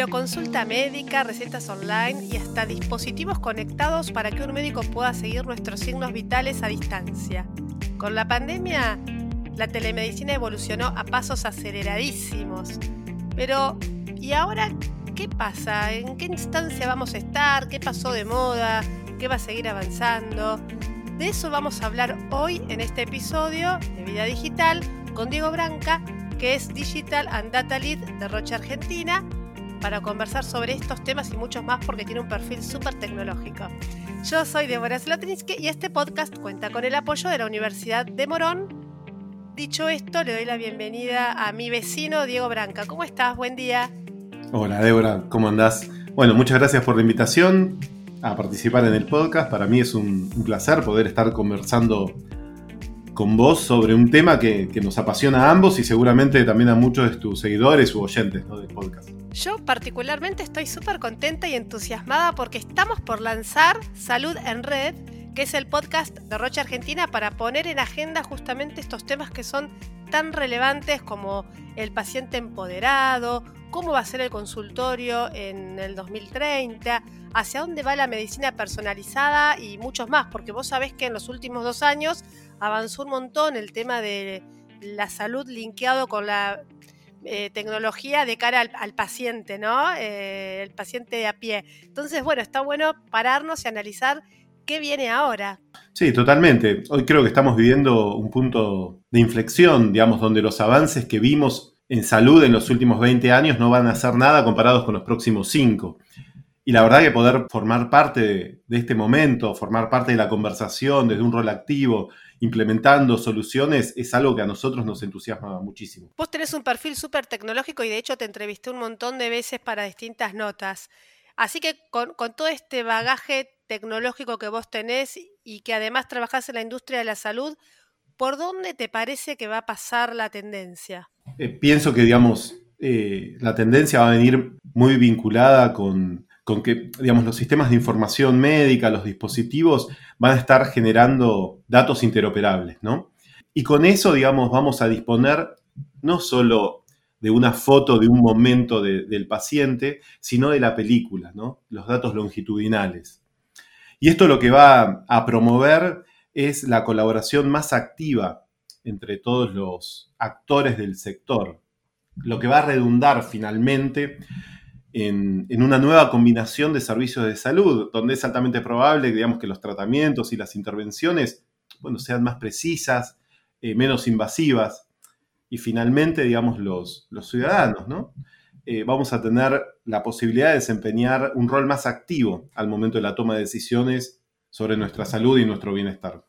Videoconsulta médica, recetas online y hasta dispositivos conectados para que un médico pueda seguir nuestros signos vitales a distancia. Con la pandemia, la telemedicina evolucionó a pasos aceleradísimos. Pero, ¿y ahora qué pasa? ¿En qué instancia vamos a estar? ¿Qué pasó de moda? ¿Qué va a seguir avanzando? De eso vamos a hablar hoy en este episodio de Vida Digital con Diego Branca, que es Digital and Data Lead de Roche Argentina, para conversar sobre estos temas y muchos más porque tiene un perfil súper tecnológico. Yo soy Deborah Slotinsky y este podcast cuenta con el apoyo de la Universidad de Morón. Dicho esto, le doy la bienvenida a mi vecino Diego Branca. ¿Cómo estás? Buen día. Hola Débora, ¿cómo andás? Bueno, muchas gracias por la invitación a participar en el podcast. Para mí es un, placer poder estar conversando con vos sobre un tema que, nos apasiona a ambos y seguramente también a muchos de tus seguidores u oyentes del podcast. Yo particularmente estoy súper contenta y entusiasmada porque estamos por lanzar Salud en Red, que es el podcast de Rocha Argentina para poner en agenda justamente estos temas que son tan relevantes como el paciente empoderado, cómo va a ser el consultorio en el 2030, hacia dónde va la medicina personalizada y muchos más, porque vos sabés que en los últimos dos años avanzó un montón el tema de la salud linkeado con la eh, tecnología de cara al, paciente, ¿no? Eh, el paciente de a pie. Entonces, bueno, está bueno pararnos y analizar qué viene ahora. Sí, totalmente. Hoy creo que estamos viviendo un punto de inflexión, digamos, donde los avances que vimos en salud en los últimos 20 años no van a ser nada comparados con los próximos 5. Y la verdad que poder formar parte de, este momento, formar parte de la conversación desde un rol activo, implementando soluciones, es algo que a nosotros nos entusiasma muchísimo. Vos tenés un perfil súper tecnológico y de hecho te entrevisté un montón de veces para distintas notas. Así que con, con todo este bagaje tecnológico que vos tenés y que además trabajás en la industria de la salud, ¿por dónde te parece que va a pasar la tendencia? Eh, pienso que, digamos, eh, la tendencia va a venir muy vinculada con, que, digamos, los sistemas de información médica, los dispositivos, van a estar generando datos interoperables, ¿no? Y con eso, digamos, vamos a disponer no solo de una foto de un momento del paciente, sino de la película, ¿no? Los datos longitudinales. Y esto lo que va a promover es la colaboración más activa entre todos los actores del sector, lo que va a redundar finalmente en, una nueva combinación de servicios de salud, donde es altamente probable digamos, que los tratamientos y las intervenciones bueno, sean más precisas, eh, menos invasivas, y finalmente, digamos, los, los ciudadanos, ¿no? Eh, vamos a tener la posibilidad de desempeñar un rol más activo al momento de la toma de decisiones sobre nuestra salud y nuestro bienestar.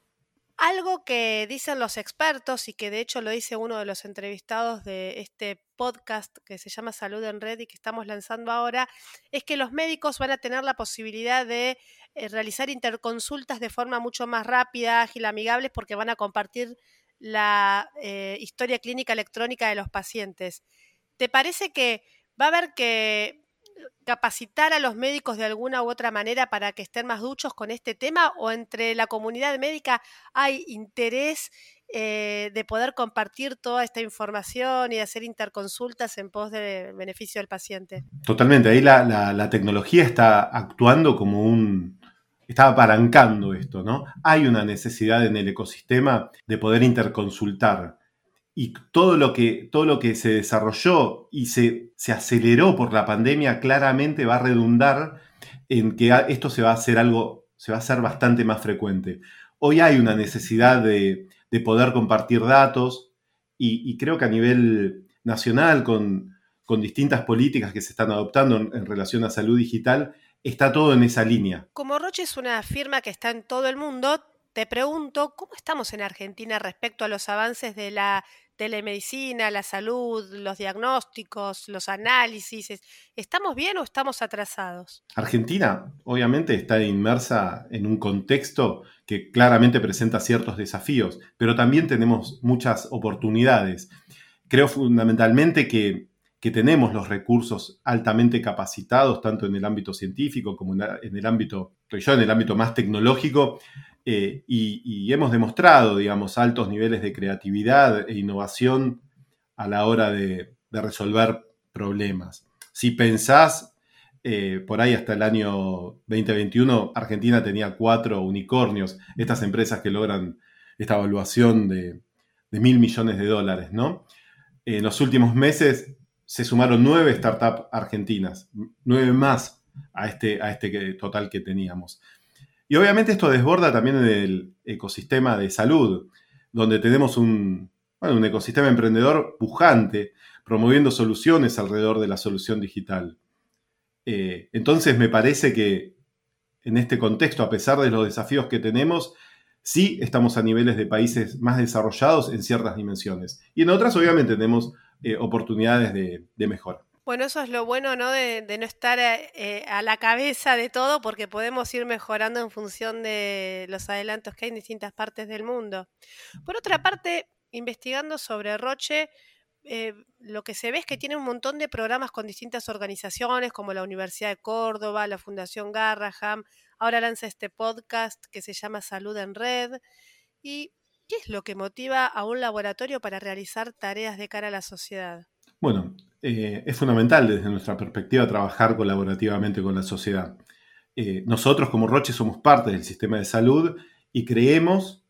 Algo que dicen los expertos y que de hecho lo dice uno de los entrevistados de este podcast que se llama Salud en Red y que estamos lanzando ahora, es que los médicos van a tener la posibilidad de eh, realizar interconsultas de forma mucho más rápida, ágil, amigable, porque van a compartir la eh, historia clínica electrónica de los pacientes. ¿Te parece que va a haber que capacitar a los médicos de alguna u otra manera para que estén más duchos con este tema o entre la comunidad médica hay interés eh, de poder compartir toda esta información y hacer interconsultas en pos de beneficio del paciente? Totalmente, ahí la, tecnología está actuando como un, está apalancando esto, ¿no? Hay una necesidad en el ecosistema de poder interconsultar y todo lo que, todo lo que se desarrolló y se, se, aceleró por la pandemia claramente va a redundar en que esto se va a hacer algo, se va a hacer bastante más frecuente. Hoy hay una necesidad de, poder compartir datos y, creo que a nivel nacional, con, con, distintas políticas que se están adoptando en, en relación a salud digital, está todo en esa línea. Como Roche es una firma que está en todo el mundo, te pregunto, ¿cómo estamos en Argentina respecto a los avances de la telemedicina, la salud, los diagnósticos, los análisis? ¿Estamos bien o estamos atrasados? Argentina, obviamente, está inmersa en un contexto que claramente presenta ciertos desafíos, pero también tenemos muchas oportunidades. Creo fundamentalmente que, tenemos los recursos altamente capacitados, tanto en el ámbito científico como en el ámbito, yo en el ámbito más tecnológico, eh, y, hemos demostrado, digamos, altos niveles de creatividad e innovación a la hora de, resolver problemas. si pensás, eh, por ahí hasta el año 2021, Argentina tenía cuatro unicornios, estas empresas que logran esta evaluación de, mil millones de dólares, ¿no? En los últimos meses se sumaron nueve startups argentinas, nueve más a este, a este total que teníamos. Y obviamente esto desborda también en el ecosistema de salud, donde tenemos un, un ecosistema emprendedor pujante, promoviendo soluciones alrededor de la solución digital. Eh, entonces me parece que en este contexto, a pesar de los desafíos que tenemos, sí estamos a niveles de países más desarrollados en ciertas dimensiones. Y en otras, obviamente, tenemos eh, oportunidades de, de mejora. Bueno, eso es lo bueno, ¿no? De, no estar eh, a la cabeza de todo porque podemos ir mejorando en función de los adelantos que hay en distintas partes del mundo. Por otra parte, investigando sobre Roche, eh, lo que se ve es que tiene un montón de programas con distintas organizaciones como la Universidad de Córdoba, la Fundación Garraham, ahora lanza este podcast que se llama Salud en Red. ¿Y qué es lo que motiva a un laboratorio para realizar tareas de cara a la sociedad? Bueno, eh, es fundamental desde nuestra perspectiva trabajar colaborativamente con la sociedad. Eh, nosotros como Roche somos parte del sistema de salud y creemos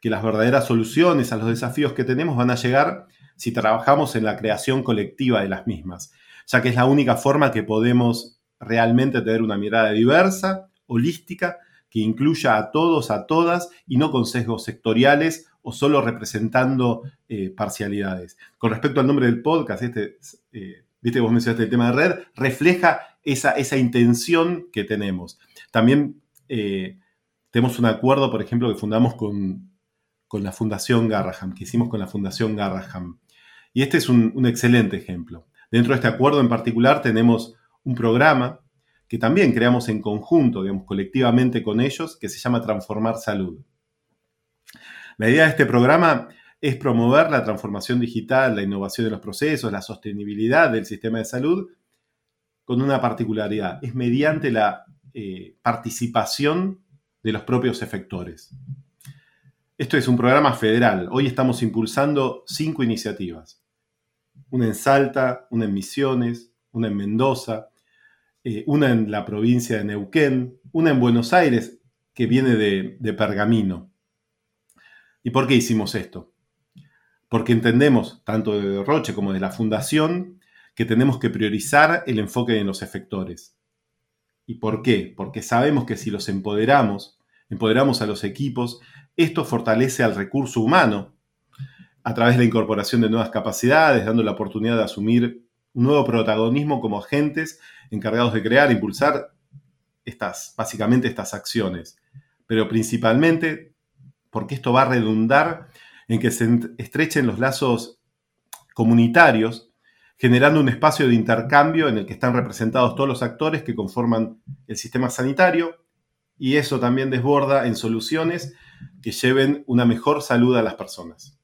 que las verdaderas soluciones a los desafíos que tenemos van a llegar si trabajamos en la creación colectiva de las mismas, ya que es la única forma que podemos realmente tener una mirada diversa, holística, que incluya a todos, a todas y no con sesgos sectoriales o solo representando eh, parcialidades. Con respecto al nombre del podcast, este, eh, viste, vos mencionaste el tema de red, refleja esa, esa intención que tenemos. También eh, tenemos un acuerdo, por ejemplo, que fundamos con, con, la Fundación Garraham, que hicimos con la Fundación Garraham. Y este es un, un excelente ejemplo. Dentro de este acuerdo en particular tenemos un programa que también creamos en conjunto, digamos, colectivamente con ellos, que se llama Transformar Salud. La idea de este programa es promover la transformación digital, la innovación de los procesos, la sostenibilidad del sistema de salud, con una particularidad, es mediante la eh, participación de los propios efectores. Esto es un programa federal. Hoy estamos impulsando cinco iniciativas. Una en Salta, una en Misiones, una en Mendoza, eh, una en la provincia de Neuquén, una en Buenos Aires, que viene de Pergamino. ¿Y por qué hicimos esto? Porque entendemos, tanto de Roche como de la Fundación, que tenemos que priorizar el enfoque en los efectores. ¿Y por qué? Porque sabemos que si los empoderamos, empoderamos a los equipos, esto fortalece al recurso humano a través de la incorporación de nuevas capacidades, dando la oportunidad de asumir un nuevo protagonismo como agentes encargados de crear, impulsar estas, básicamente estas acciones. Pero principalmente porque esto va a redundar en que se estrechen los lazos comunitarios, generando un espacio de intercambio en el que están representados todos los actores que conforman el sistema sanitario, y eso también desborda en soluciones que lleven una mejor salud a las personas.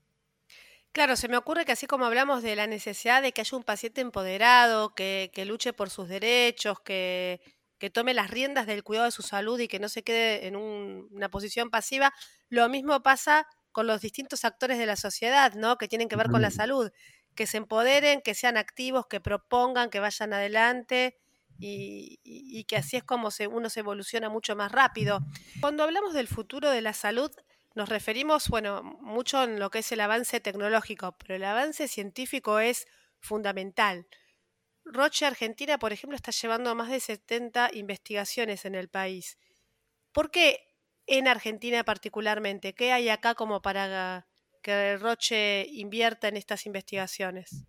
Claro, se me ocurre que así como hablamos de la necesidad de que haya un paciente empoderado, que, luche por sus derechos, que, que tome las riendas del cuidado de su salud y que no se quede en una posición pasiva. Lo mismo pasa con los distintos actores de la sociedad, ¿no? Que tienen que ver con la salud, que se empoderen, que sean activos, que propongan, que vayan adelante y, que así es como uno se evoluciona mucho más rápido. Cuando hablamos del futuro de la salud, nos referimos, bueno, mucho en lo que es el avance tecnológico, pero el avance científico es fundamental. Roche Argentina, por ejemplo, está llevando más de 70 investigaciones en el país. ¿Por qué en Argentina particularmente? ¿Qué hay acá como para que Roche invierta en estas investigaciones?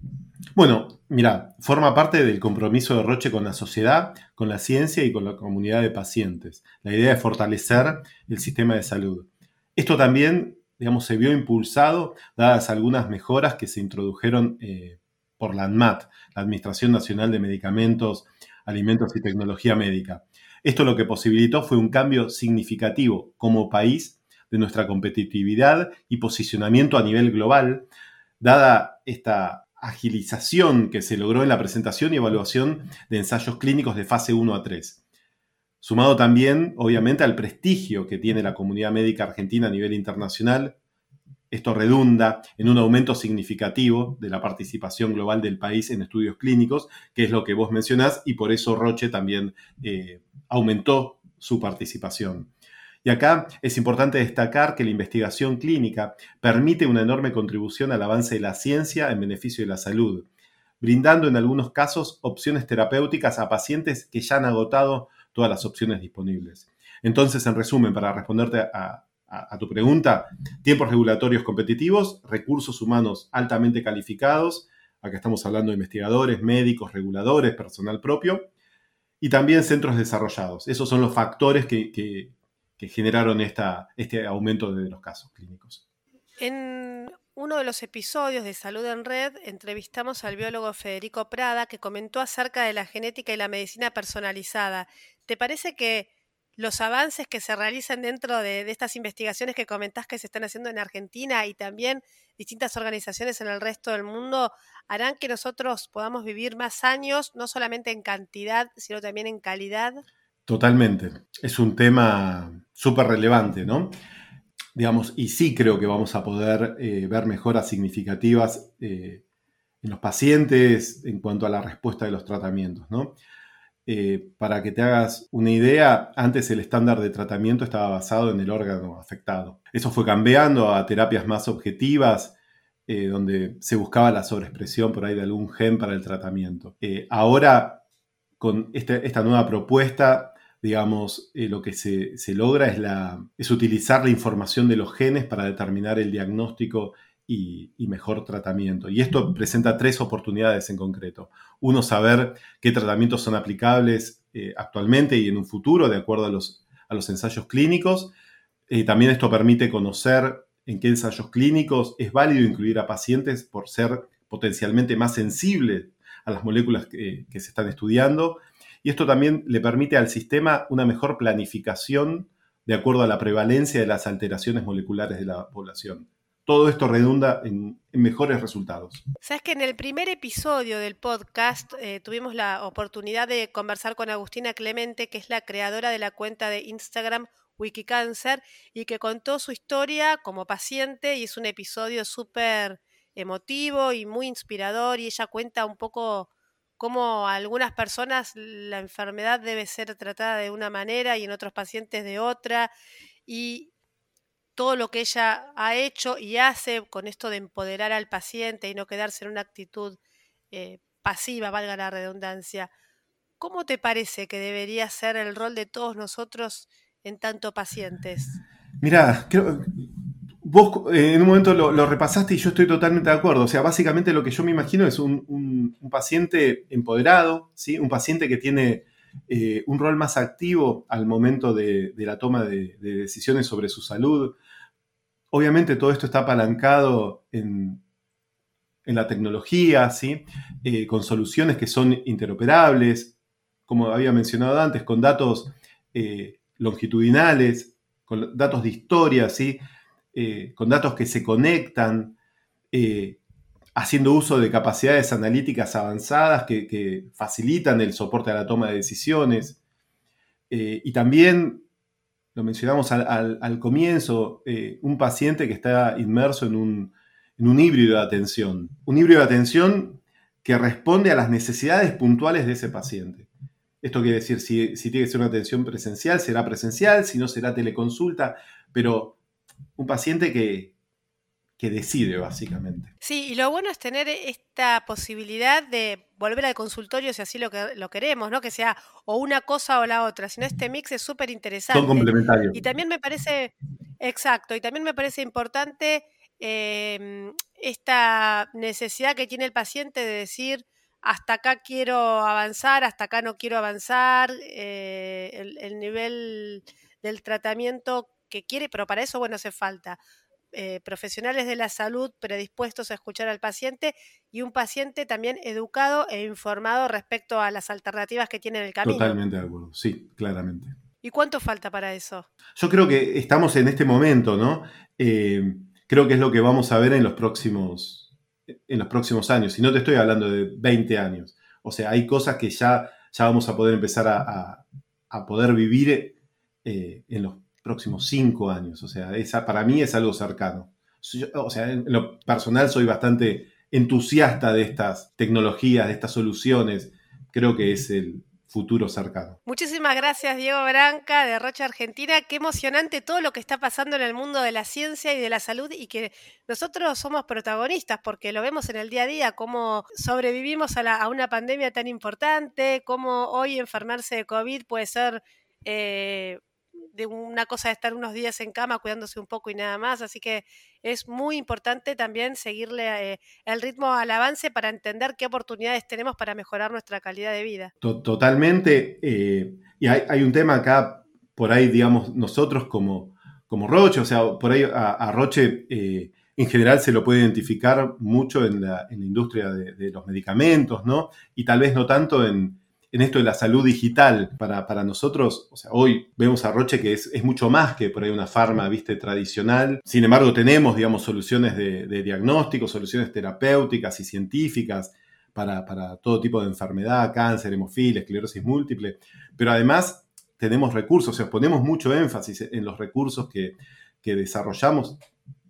Bueno, mira, forma parte del compromiso de Roche con la sociedad, con la ciencia y con la comunidad de pacientes. La idea es fortalecer el sistema de salud. Esto también, digamos, se vio impulsado dadas algunas mejoras que se introdujeron eh, por la ANMAT, la Administración Nacional de Medicamentos, Alimentos y Tecnología Médica. Esto lo que posibilitó fue un cambio significativo como país de nuestra competitividad y posicionamiento a nivel global, dada esta agilización que se logró en la presentación y evaluación de ensayos clínicos de fase 1 a 3. Sumado también, obviamente, al prestigio que tiene la comunidad médica argentina a nivel internacional, esto redunda en un aumento significativo de la participación global del país en estudios clínicos, que es lo que vos mencionás, y por eso Roche también eh, aumentó su participación. Y acá es importante destacar que la investigación clínica permite una enorme contribución al avance de la ciencia en beneficio de la salud, brindando en algunos casos opciones terapéuticas a pacientes que ya han agotado todas las opciones disponibles. Entonces, en resumen, para responderte a, tu pregunta, tiempos regulatorios competitivos, recursos humanos altamente calificados, acá estamos hablando de investigadores, médicos, reguladores, personal propio, y también centros desarrollados. Esos son los factores que, generaron este aumento de los casos clínicos. En uno de los episodios de Salud en Red entrevistamos al biólogo Federico Prada que comentó acerca de la genética y la medicina personalizada. ¿Te parece que los avances que se realizan dentro de, estas investigaciones que comentás que se están haciendo en Argentina y también distintas organizaciones en el resto del mundo harán que nosotros podamos vivir más años, no solamente en cantidad, sino también en calidad? Totalmente. Es un tema súper relevante, ¿no? Digamos, y sí creo que vamos a poder eh, ver mejoras significativas eh, en los pacientes en cuanto a la respuesta de los tratamientos, ¿no? Eh, para que te hagas una idea, antes el estándar de tratamiento estaba basado en el órgano afectado. Eso fue cambiando a terapias más objetivas, eh, donde se buscaba la sobreexpresión por ahí de algún gen para el tratamiento. Eh, ahora, con este, esta nueva propuesta, digamos, lo que se, logra es, utilizar la información de los genes para determinar el diagnóstico y, mejor tratamiento. Y esto presenta tres oportunidades en concreto. Uno, saber qué tratamientos son aplicables eh, actualmente y en un futuro de acuerdo a los, a los ensayos clínicos. Eh, también esto permite conocer en qué ensayos clínicos es válido incluir a pacientes por ser potencialmente más sensibles a las moléculas que, que se están estudiando. Y esto también le permite al sistema una mejor planificación de acuerdo a la prevalencia de las alteraciones moleculares de la población todo esto redunda en, mejores resultados. Sabes que en el primer episodio del podcast eh, tuvimos la oportunidad de conversar con Agustina Clemente, que es la creadora de la cuenta de Instagram Wikicancer y que contó su historia como paciente y es un episodio súper emotivo y muy inspirador y ella cuenta un poco cómo a algunas personas la enfermedad debe ser tratada de una manera y en otros pacientes de otra. Y todo lo que ella ha hecho y hace con esto de empoderar al paciente y no quedarse en una actitud eh, pasiva, valga la redundancia. ¿Cómo te parece que debería ser el rol de todos nosotros en tanto pacientes? Mira, vos eh, en un momento lo, repasaste y yo estoy totalmente de acuerdo. O sea, básicamente lo que yo me imagino es un, paciente empoderado, ¿sí? un paciente que tiene eh, un rol más activo al momento de, la toma de, decisiones sobre su salud, Obviamente todo esto está apalancado en, la tecnología, ¿sí? Eh, con soluciones que son interoperables, como había mencionado antes, con datos eh, longitudinales, con datos de historia, ¿sí? Eh, con datos que se conectan, haciendo uso de capacidades analíticas avanzadas que, facilitan el soporte a la toma de decisiones. y también lo mencionamos al, comienzo, eh, un paciente que está inmerso en un, híbrido de atención. Un híbrido de atención que responde a las necesidades puntuales de ese paciente. Esto quiere decir, si, tiene que ser una atención presencial, será presencial, si no, será teleconsulta, pero un paciente que, que decide básicamente. Sí, y lo bueno es tener esta posibilidad de volver al consultorio si así lo, que, lo queremos, ¿no? Que sea o una cosa o la otra, sino este mix es súper interesante. Son complementarios. Y también me parece, exacto, y también me parece importante em, esta necesidad que tiene el paciente de decir, hasta acá quiero avanzar, hasta acá no quiero avanzar, eh, el, el nivel del tratamiento que quiere, pero para eso, bueno, hace falta eh, profesionales de la salud predispuestos a escuchar al paciente y un paciente también educado e informado respecto a las alternativas que tiene en el camino. Totalmente de acuerdo, sí, claramente. ¿Y cuánto falta para eso? Yo creo que estamos en este momento, ¿no? Eh, creo que es lo que vamos a ver en los próximos, en los próximos años. Y no te estoy hablando de 20 años. O sea, hay cosas que ya, ya vamos a poder empezar a, poder vivir eh, en los próximos cinco años. O sea, para mí es algo cercano. o sea, en lo personal soy bastante entusiasta de estas tecnologías, de estas soluciones. Creo que es el, futuro cercano. Muchísimas gracias Diego Branca de Rocha Argentina. Qué emocionante todo lo que está pasando en el mundo de la ciencia y de la salud y que nosotros somos protagonistas porque lo vemos en el día a día, cómo sobrevivimos a, a una pandemia tan importante, cómo hoy enfermarse de COVID puede ser eh, de una cosa de estar unos días en cama cuidándose un poco y nada más. Así que es muy importante también seguirle eh, el ritmo al avance para entender qué oportunidades tenemos para mejorar nuestra calidad de vida. Totalmente. Eh, y hay, un tema acá, por ahí, digamos, nosotros como, como Roche, o sea, por ahí a, Roche eh, en general se lo puede identificar mucho en la, industria de, los medicamentos, ¿no? Y tal vez no tanto en, en esto de la salud digital para, nosotros, o sea, hoy vemos a Roche que es, mucho más que por ahí una farma, viste, tradicional. Sin embargo, tenemos, digamos, soluciones de, diagnóstico, soluciones terapéuticas y científicas para, todo tipo de enfermedad, cáncer, hemofilia, esclerosis múltiple. Pero además tenemos recursos, o sea, ponemos mucho énfasis en los recursos que, desarrollamos,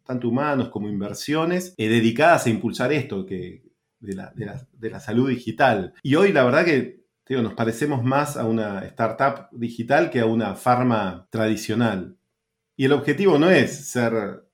tanto humanos como inversiones, eh, dedicadas a impulsar esto que, de la, de la salud digital. Y hoy la verdad que nos parecemos más a una startup digital que a una farma tradicional. Y el objetivo no es ser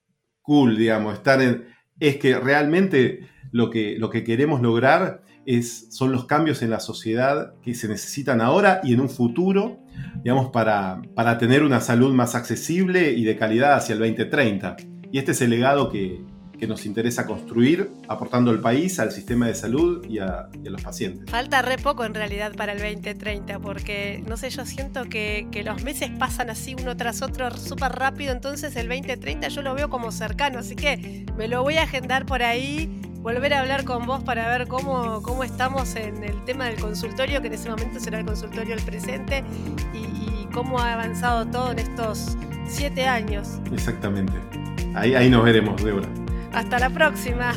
cool, digamos, estar en... Es que realmente lo que, lo que queremos lograr es, son los cambios en la sociedad que se necesitan ahora y en un futuro, digamos, para, para tener una salud más accesible y de calidad hacia el 2030. Y este es el legado que, que nos interesa construir, aportando al país, al sistema de salud y a, los pacientes. Falta re poco en realidad para el 2030, porque no sé, yo siento que, los meses pasan así uno tras otro súper rápido, entonces el 2030 yo lo veo como cercano, así que me lo voy a agendar por ahí volver a hablar con vos para ver cómo, cómo estamos en el tema del consultorio, que en ese momento será el consultorio del presente, y, cómo ha avanzado todo en estos siete años. Exactamente. Ahí, ahí nos veremos, Débora. Hasta la próxima.